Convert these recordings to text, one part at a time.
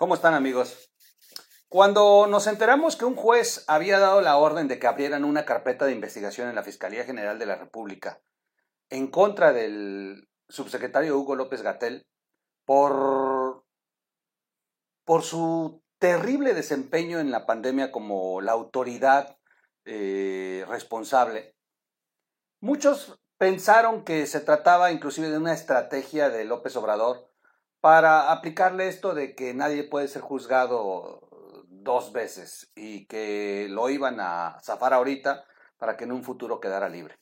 ¿Cómo están amigos? Cuando nos enteramos que un juez había dado la orden de que abrieran una carpeta de investigación en la Fiscalía General de la República en contra del subsecretario Hugo López Gatel por, por su terrible desempeño en la pandemia como la autoridad eh, responsable, muchos pensaron que se trataba inclusive de una estrategia de López Obrador para aplicarle esto de que nadie puede ser juzgado dos veces y que lo iban a zafar ahorita para que en un futuro quedara libre.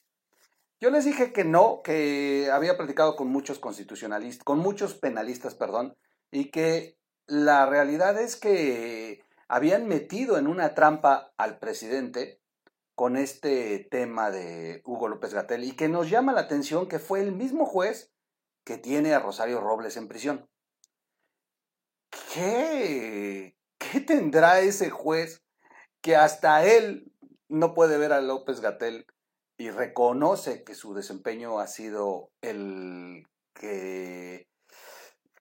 Yo les dije que no, que había platicado con muchos constitucionalistas, con muchos penalistas, perdón, y que la realidad es que habían metido en una trampa al presidente con este tema de Hugo López Gatel y que nos llama la atención que fue el mismo juez que tiene a Rosario Robles en prisión. ¿Qué, qué tendrá ese juez que hasta él no puede ver a López Gatel y reconoce que su desempeño ha sido el que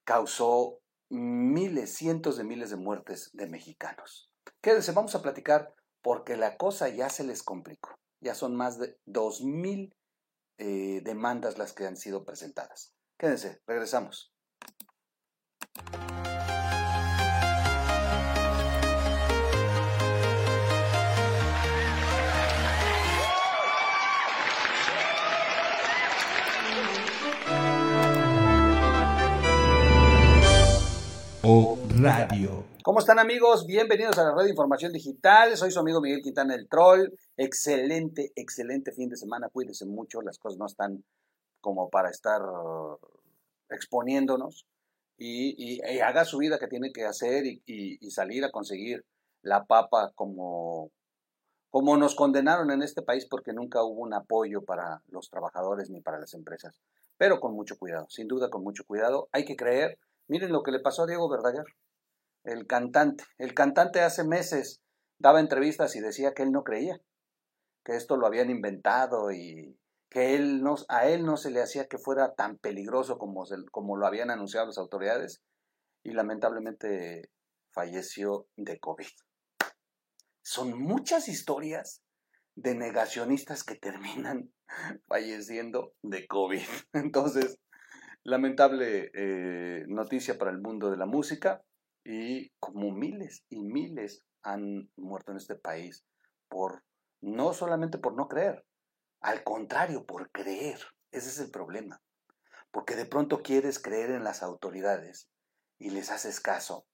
causó miles, cientos de miles de muertes de mexicanos? Quédense, vamos a platicar porque la cosa ya se les complicó. Ya son más de 2.000 eh, demandas las que han sido presentadas. Quédense, regresamos. O Radio. ¿Cómo están amigos? Bienvenidos a la red de información digital. Soy su amigo Miguel Quintana el Troll. Excelente, excelente fin de semana. Cuídense mucho. Las cosas no están como para estar exponiéndonos y, haga su vida que tiene que hacer y, salir a conseguir la papa como, como nos condenaron en este país porque nunca hubo un apoyo para los trabajadores ni para las empresas. Pero con mucho cuidado, sin duda con mucho cuidado. Hay que creer. Miren lo que le pasó a Diego Verdaguer, el cantante. El cantante hace meses daba entrevistas y decía que él no creía, que esto lo habían inventado y, que él no, a él no se le hacía que fuera tan peligroso como, como lo habían anunciado las autoridades y lamentablemente falleció de COVID. Son muchas historias de negacionistas que terminan falleciendo de COVID. Entonces, lamentable eh, noticia para el mundo de la música y como miles y miles han muerto en este país por no solamente por no creer, al contrario, por creer. Ese es el problema. Porque de pronto quieres creer en las autoridades y les haces caso.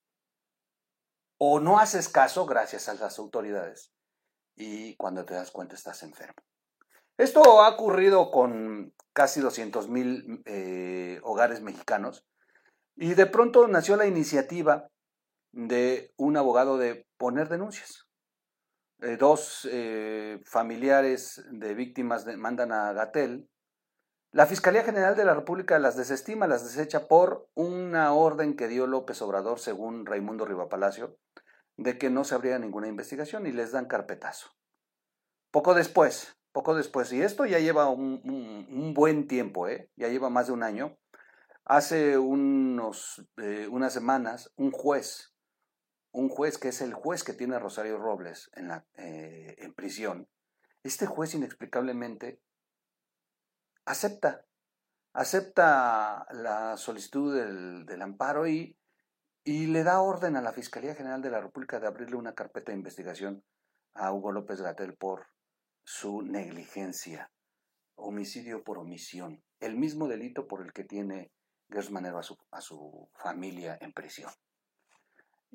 O no haces caso gracias a las autoridades. Y cuando te das cuenta estás enfermo. Esto ha ocurrido con casi 200 mil eh, hogares mexicanos. Y de pronto nació la iniciativa de un abogado de poner denuncias. Eh, dos eh, familiares de víctimas mandan a Gatel. La Fiscalía General de la República las desestima, las desecha por una orden que dio López Obrador, según Raimundo Rivapalacio, de que no se abría ninguna investigación y les dan carpetazo. Poco después, poco después, y esto ya lleva un, buen tiempo, ¿eh? ya lleva más de un año, hace unos, unas semanas, un juez un juez que es el juez que tiene a Rosario Robles en, la, eh, en prisión, este juez inexplicablemente acepta, acepta la solicitud del, amparo y, y, le da orden a la Fiscalía General de la República de abrirle una carpeta de investigación a Hugo López Gatel por su negligencia, homicidio por omisión, el mismo delito por el que tiene Gersmanero a su, a su familia en prisión.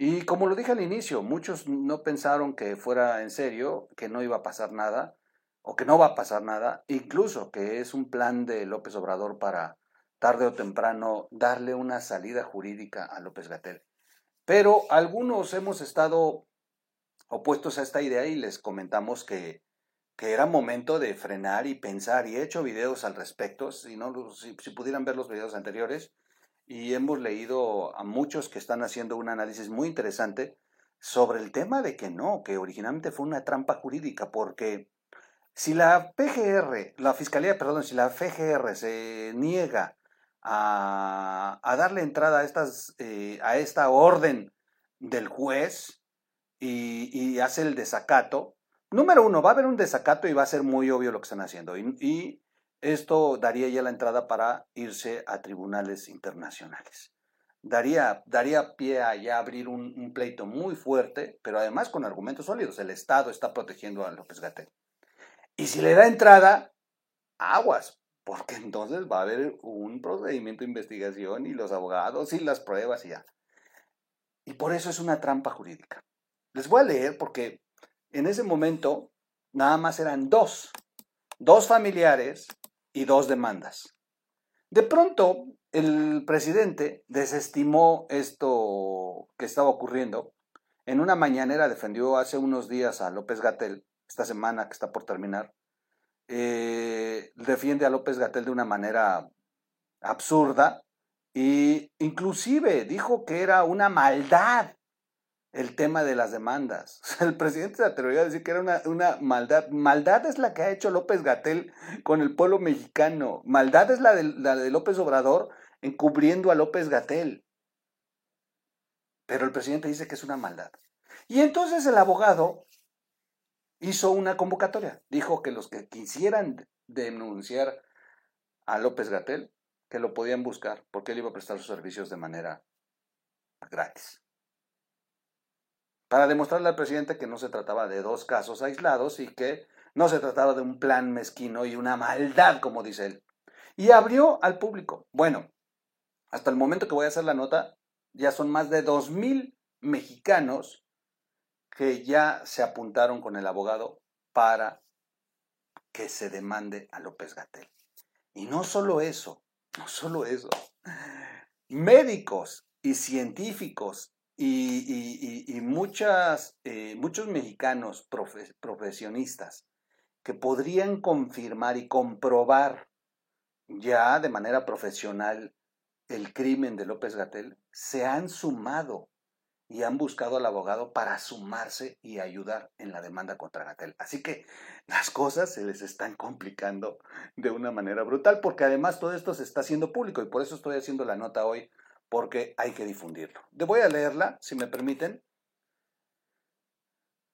Y como lo dije al inicio, muchos no pensaron que fuera en serio, que no iba a pasar nada, o que no va a pasar nada, incluso que es un plan de López Obrador para tarde o temprano darle una salida jurídica a López Gatel. Pero algunos hemos estado opuestos a esta idea y les comentamos que, que era momento de frenar y pensar, y he hecho videos al respecto, si, no, si, si pudieran ver los videos anteriores, y hemos leído a muchos que están haciendo un análisis muy interesante sobre el tema de que no, que originalmente fue una trampa jurídica, porque si la PGR, la Fiscalía, perdón, si la FGR se niega a, darle entrada a, estas, eh, a esta orden del juez y, hace el desacato. Número uno, va a haber un desacato y va a ser muy obvio lo que están haciendo. y esto daría ya la entrada para irse a tribunales internacionales daría, daría pie a abrir un, pleito muy fuerte, pero además con argumentos sólidos. El Estado está protegiendo a López Gatel. Y si le da entrada, aguas, porque entonces va a haber un procedimiento de investigación y los abogados y las pruebas y ya. Y por eso es una trampa jurídica. Les voy a leer porque en ese momento nada más eran dos, dos familiares y dos demandas. De pronto, el presidente desestimó esto que estaba ocurriendo. En una mañanera defendió hace unos días a López Gatel, esta semana que está por terminar, eh, defiende a López Gatel de una manera absurda e inclusive dijo que era una maldad el tema de las demandas. El presidente se atrevió a decir que era una, maldad. Maldad es la que ha hecho López Gatel con el pueblo mexicano. Maldad es la de, la de López Obrador encubriendo a López Gatel. Pero el presidente dice que es una maldad. Y entonces el abogado hizo una convocatoria. Dijo que los que quisieran denunciar a López Gatel, que lo podían buscar, porque él iba a prestar sus servicios de manera gratis para demostrarle al presidente que no se trataba de dos casos aislados y que no se trataba de un plan mezquino y una maldad, como dice él. Y abrió al público. Bueno, hasta el momento que voy a hacer la nota, ya son más de dos mil mexicanos que ya se apuntaron con el abogado para que se demande a López Gatel. Y no solo eso, no solo eso. Médicos y científicos y, eh, muchos mexicanos profesionistas que podrían confirmar y comprobar ya de manera profesional el crimen de López Gatel, se han sumado y han buscado al abogado para sumarse y ayudar en la demanda contra Gatel. Así que las cosas se les están complicando de una manera brutal, porque además todo esto se está haciendo público y por eso estoy haciendo la nota hoy porque hay que difundirlo. Le voy a leerla, si me permiten.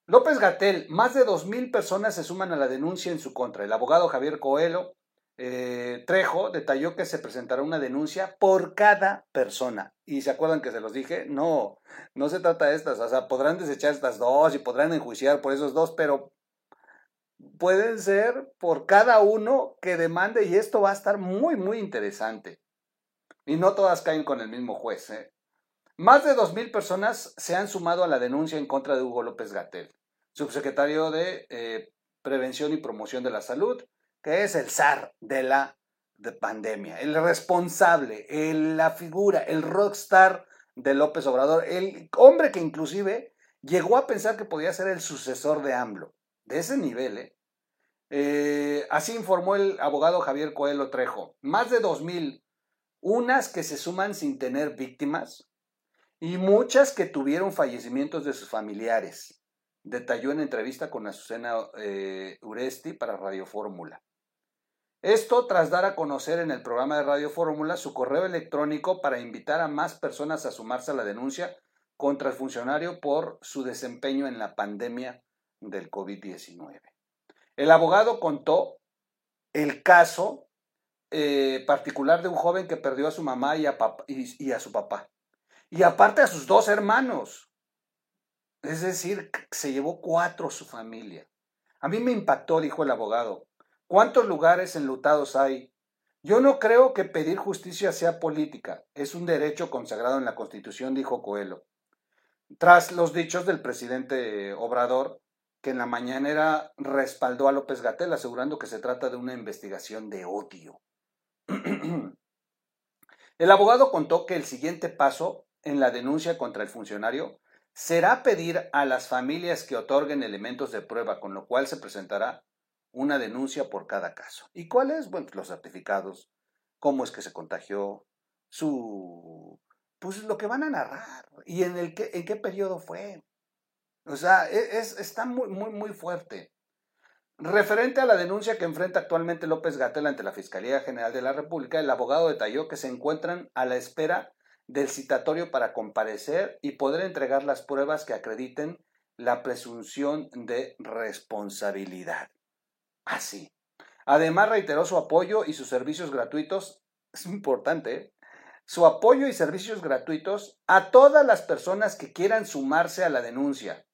López Gatel, más de 2.000 personas se suman a la denuncia en su contra. El abogado Javier Coelho eh, Trejo detalló que se presentará una denuncia por cada persona. Y se acuerdan que se los dije, no, no se trata de estas, o sea, podrán desechar estas dos y podrán enjuiciar por esos dos, pero pueden ser por cada uno que demande y esto va a estar muy, muy interesante. Y no todas caen con el mismo juez. ¿eh? Más de 2.000 personas se han sumado a la denuncia en contra de Hugo López Gatel, subsecretario de eh, Prevención y Promoción de la Salud, que es el zar de la pandemia, el responsable, la figura, el rockstar de López Obrador, el hombre que inclusive llegó a pensar que podía ser el sucesor de AMLO. De ese nivel, ¿eh? eh así informó el abogado Javier Coelho Trejo. Más de 2.000 unas que se suman sin tener víctimas y muchas que tuvieron fallecimientos de sus familiares, detalló en entrevista con Azucena eh, Uresti para Radio Fórmula. Esto tras dar a conocer en el programa de Radio Fórmula su correo electrónico para invitar a más personas a sumarse a la denuncia contra el funcionario por su desempeño en la pandemia del COVID-19. El abogado contó el caso eh, particular de un joven que perdió a su mamá y a, y, a su papá. Y aparte a sus dos hermanos. Es decir, se llevó cuatro su familia. A mí me impactó, dijo el abogado. ¿Cuántos lugares enlutados hay? Yo no creo que pedir justicia sea política. Es un derecho consagrado en la Constitución, dijo Coelho. Tras los dichos del presidente Obrador, que en la mañanera respaldó a López Gatel, asegurando que se trata de una investigación de odio. El abogado contó que el siguiente paso en la denuncia contra el funcionario será pedir a las familias que otorguen elementos de prueba, con lo cual se presentará una denuncia por cada caso. ¿Y cuáles? Bueno, los certificados, cómo es que se contagió, su pues lo que van a narrar y en el que, en qué periodo fue. O sea, e, es, está muy, muy, muy fuerte. Referente a la denuncia que enfrenta actualmente López Gatel ante la Fiscalía General de la República, el abogado detalló que se encuentran a la espera del citatorio para comparecer y poder entregar las pruebas que acrediten la presunción de responsabilidad. Así. Además, reiteró su apoyo y sus servicios gratuitos. Es importante, ¿eh? su apoyo y servicios gratuitos a todas las personas que quieran sumarse a la denuncia.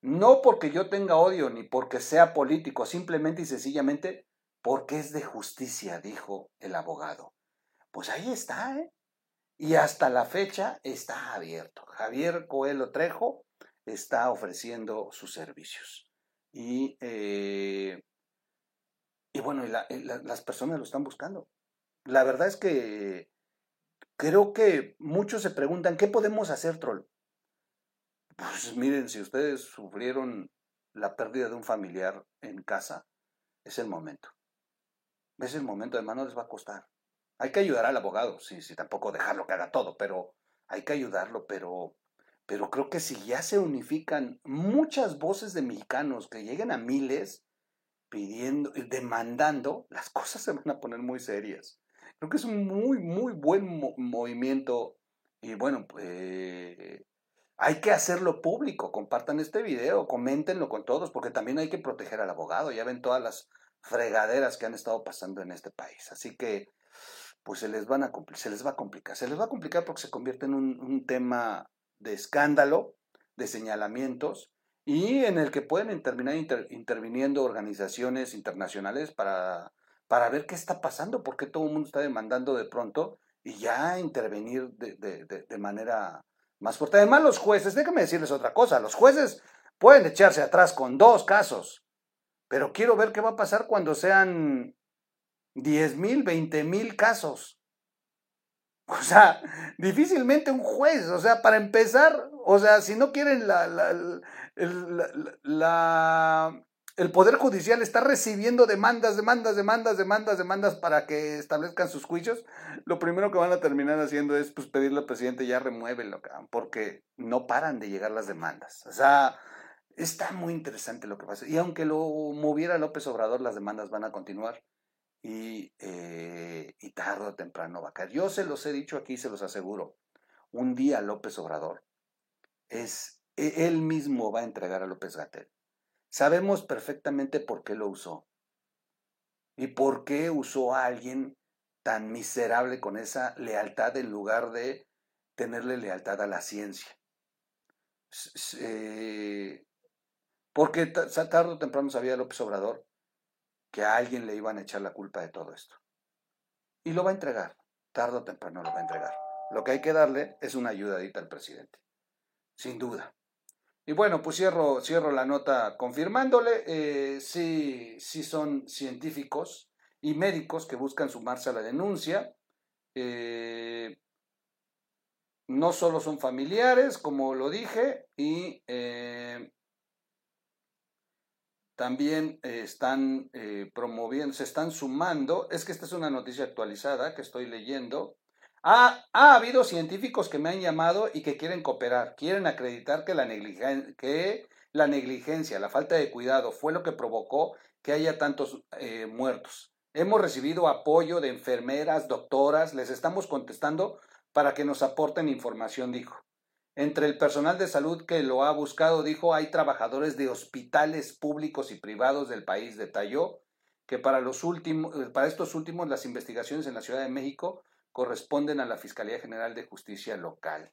No porque yo tenga odio ni porque sea político, simplemente y sencillamente porque es de justicia, dijo el abogado. Pues ahí está, ¿eh? Y hasta la fecha está abierto. Javier Coelho Trejo está ofreciendo sus servicios. Y, eh, y bueno, las personas lo están buscando. La verdad es que creo que muchos se preguntan, ¿qué podemos hacer, troll? Pues miren, si ustedes sufrieron la pérdida de un familiar en casa, es el momento. Es el momento, además no les va a costar. Hay que ayudar al abogado, sí, sí, tampoco dejarlo que haga todo, pero hay que ayudarlo, pero, pero creo que si ya se unifican muchas voces de mexicanos que lleguen a miles pidiendo, demandando, las cosas se van a poner muy serias. Creo que es un muy, muy buen movimiento y bueno, pues hay que hacerlo público. Compartan este video, coméntenlo con todos, porque también hay que proteger al abogado. Ya ven todas las fregaderas que han estado pasando en este país. Así que, pues se les, van a, se les va a complicar. Se les va a complicar porque se convierte en un, tema de escándalo, de señalamientos, y en el que pueden terminar interviniendo organizaciones internacionales para para ver qué está pasando, por qué todo el mundo está demandando de pronto y ya intervenir de, manera más fuerte. Además, los jueces, déjenme decirles otra cosa, los jueces pueden echarse atrás con dos casos, pero quiero ver qué va a pasar cuando sean 10 mil, 20 mil casos. O sea, difícilmente un juez, o sea, para empezar, o sea, si no quieren la el Poder Judicial está recibiendo demandas, demandas, demandas, demandas, demandas para que establezcan sus juicios, lo primero que van a terminar haciendo es pues, pedirle al presidente ya remuévelo, porque no paran de llegar las demandas. O sea, está muy interesante lo que pasa. Y aunque lo moviera López Obrador, las demandas van a continuar y, eh, y tarde o temprano va a caer. Yo se los he dicho aquí, se los aseguro. Un día López Obrador es, e, él mismo va a entregar a López Gatel Sabemos perfectamente por qué lo usó. Y por qué usó a alguien tan miserable con esa lealtad en lugar de tenerle lealtad a la ciencia. Porque tarde o temprano sabía López Obrador que a alguien le iban a echar la culpa de todo esto. Y lo va a entregar, tarde o temprano lo va a entregar. Lo que hay que darle es una ayudadita al presidente, sin duda. Y bueno, pues cierro, cierro la nota confirmándole, eh, sí, sí son científicos y médicos que buscan sumarse a la denuncia. Eh, no solo son familiares, como lo dije, y eh, también están promoviendo, se están sumando. Es que esta es una noticia actualizada que estoy leyendo. Ha, habido científicos que me han llamado y que quieren cooperar, quieren acreditar que la, negligencia, la falta de cuidado fue lo que provocó que haya tantos eh, muertos. Hemos recibido apoyo de enfermeras, doctoras, les estamos contestando para que nos aporten información, dijo. Entre el personal de salud que lo ha buscado, dijo, hay trabajadores de hospitales públicos y privados del país, detalló que para, los últimos, para estos últimos las investigaciones en la Ciudad de México corresponden a la Fiscalía General de Justicia local.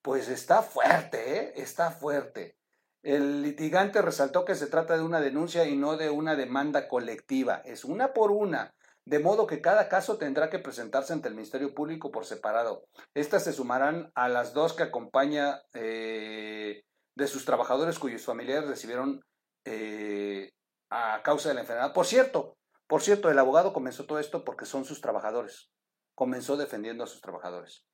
Pues está fuerte, ¿eh? Está fuerte. El litigante resaltó que se trata de una denuncia y no de una demanda colectiva. Es una por una, de modo que cada caso tendrá que presentarse ante el Ministerio Público por separado. Estas se sumarán a las dos que acompaña eh, de sus trabajadores cuyos familiares recibieron eh, a causa de la enfermedad. Por cierto, por cierto, el abogado comenzó todo esto porque son sus trabajadores comenzó defendiendo a sus trabajadores.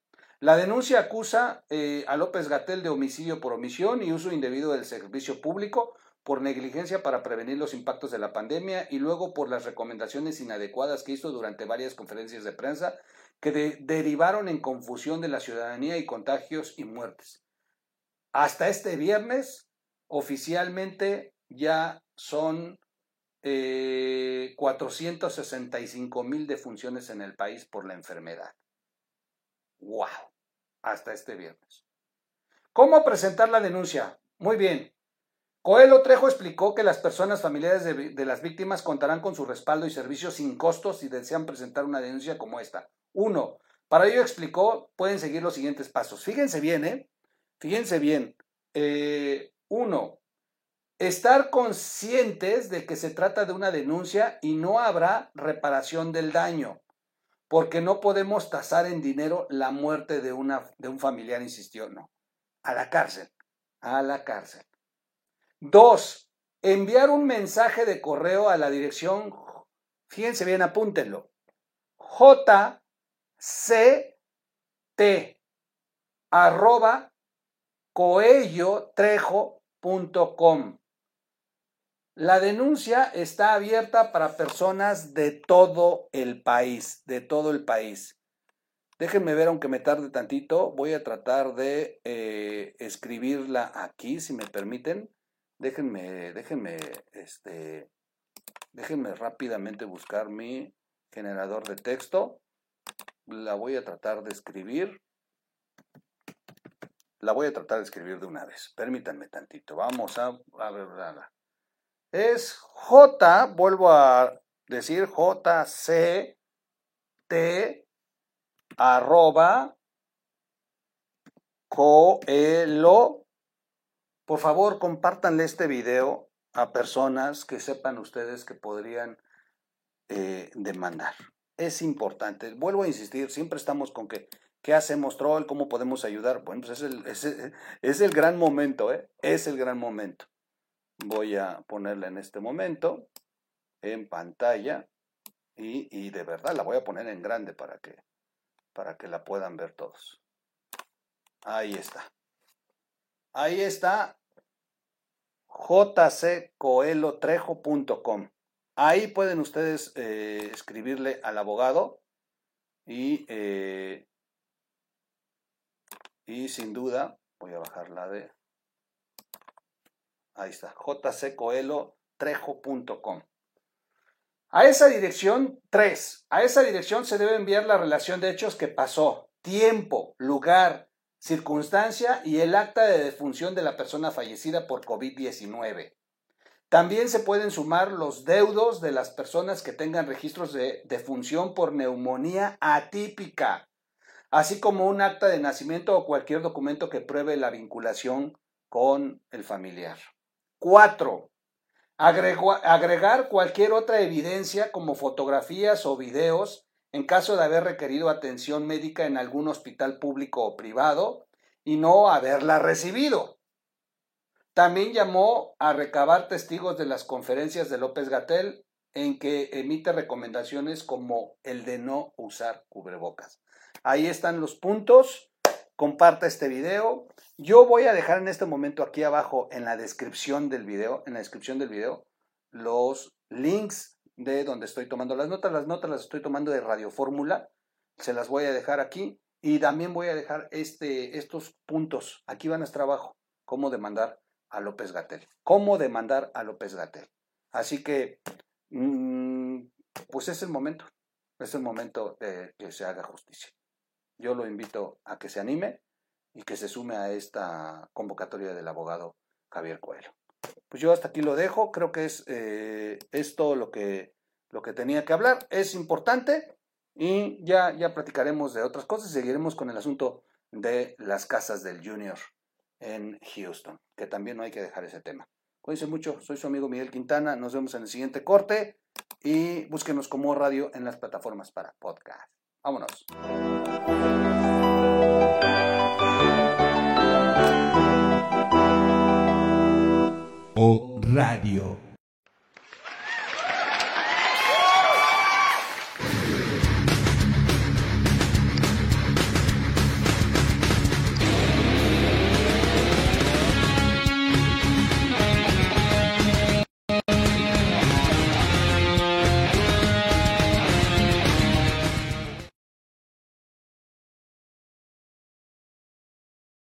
La denuncia acusa eh, a López Gatel de homicidio por omisión y uso indebido del servicio público, por negligencia para prevenir los impactos de la pandemia y luego por las recomendaciones inadecuadas que hizo durante varias conferencias de prensa que derivaron en confusión de la ciudadanía y contagios y muertes. Hasta este viernes, oficialmente ya son 465 eh, mil defunciones en el país por la enfermedad. ¡Wow! hasta este viernes. ¿Cómo presentar la denuncia? Muy bien. Coelho Trejo explicó que las personas familiares de, las víctimas contarán con su respaldo y servicios sin costos si desean presentar una denuncia como esta. Uno, para ello explicó, pueden seguir los siguientes pasos. Fíjense bien, ¿eh? Fíjense bien. Eh, uno, estar conscientes de que se trata de una denuncia y no habrá reparación del daño, porque no podemos tasar en dinero la muerte de, una, de un familiar, insistió, no. A la cárcel, a la cárcel. Dos, enviar un mensaje de correo a la dirección, fíjense bien, apúntenlo, JCT arroba coellotrejo.com. La denuncia está abierta para personas de todo el país, de todo el país. Déjenme ver, aunque me tarde tantito, voy a tratar de eh, escribirla aquí, si me permiten. Déjenme, déjenme, este, déjenme rápidamente buscar mi generador de texto. La voy a tratar de escribir. La voy a tratar de escribir de una vez. Permítanme tantito. Vamos a, a ver. Es J, vuelvo a decir JCT arroba coelo. Por favor, compártanle este video a personas que sepan ustedes que podrían eh, demandar. Es importante. Vuelvo a insistir, siempre estamos con que ¿Qué hacemos, Troll? ¿Cómo podemos ayudar? Bueno, pues es el, es, es el gran momento, ¿eh? Es el gran momento. Voy a ponerla en este momento en pantalla y, de verdad la voy a poner en grande para que, para que la puedan ver todos. Ahí está. Ahí está jccoelotrejo.com. Ahí pueden ustedes eh, escribirle al abogado y eh, y sin duda, voy a bajar la de... Ahí está, jccoelotrejo.com. A esa dirección 3, a esa dirección se debe enviar la relación de hechos que pasó, tiempo, lugar, circunstancia y el acta de defunción de la persona fallecida por COVID-19. También se pueden sumar los deudos de las personas que tengan registros de defunción por neumonía atípica así como un acta de nacimiento o cualquier documento que pruebe la vinculación con el familiar. Cuatro, agregar cualquier otra evidencia como fotografías o videos en caso de haber requerido atención médica en algún hospital público o privado y no haberla recibido. También llamó a recabar testigos de las conferencias de López Gatel en que emite recomendaciones como el de no usar cubrebocas. Ahí están los puntos. Comparta este video. Yo voy a dejar en este momento aquí abajo en la descripción del video, en la descripción del video, los links de donde estoy tomando las notas. Las notas las estoy tomando de Radio Fórmula. Se las voy a dejar aquí. Y también voy a dejar este, estos puntos. Aquí van a estar abajo. Cómo demandar a López Gatel. Cómo demandar a López Gatel. Así que, mmm, pues es el momento. Es el momento de que se haga justicia yo lo invito a que se anime y que se sume a esta convocatoria del abogado Javier Coelho. Pues yo hasta aquí lo dejo, creo que es, eh, todo lo que, lo que tenía que hablar, es importante y ya, ya platicaremos de otras cosas, seguiremos con el asunto de las casas del Junior en Houston, que también no hay que dejar ese tema. Cuídense mucho, soy su amigo Miguel Quintana, nos vemos en el siguiente corte y búsquenos como radio en las plataformas para podcast. Vámonos. O Radio.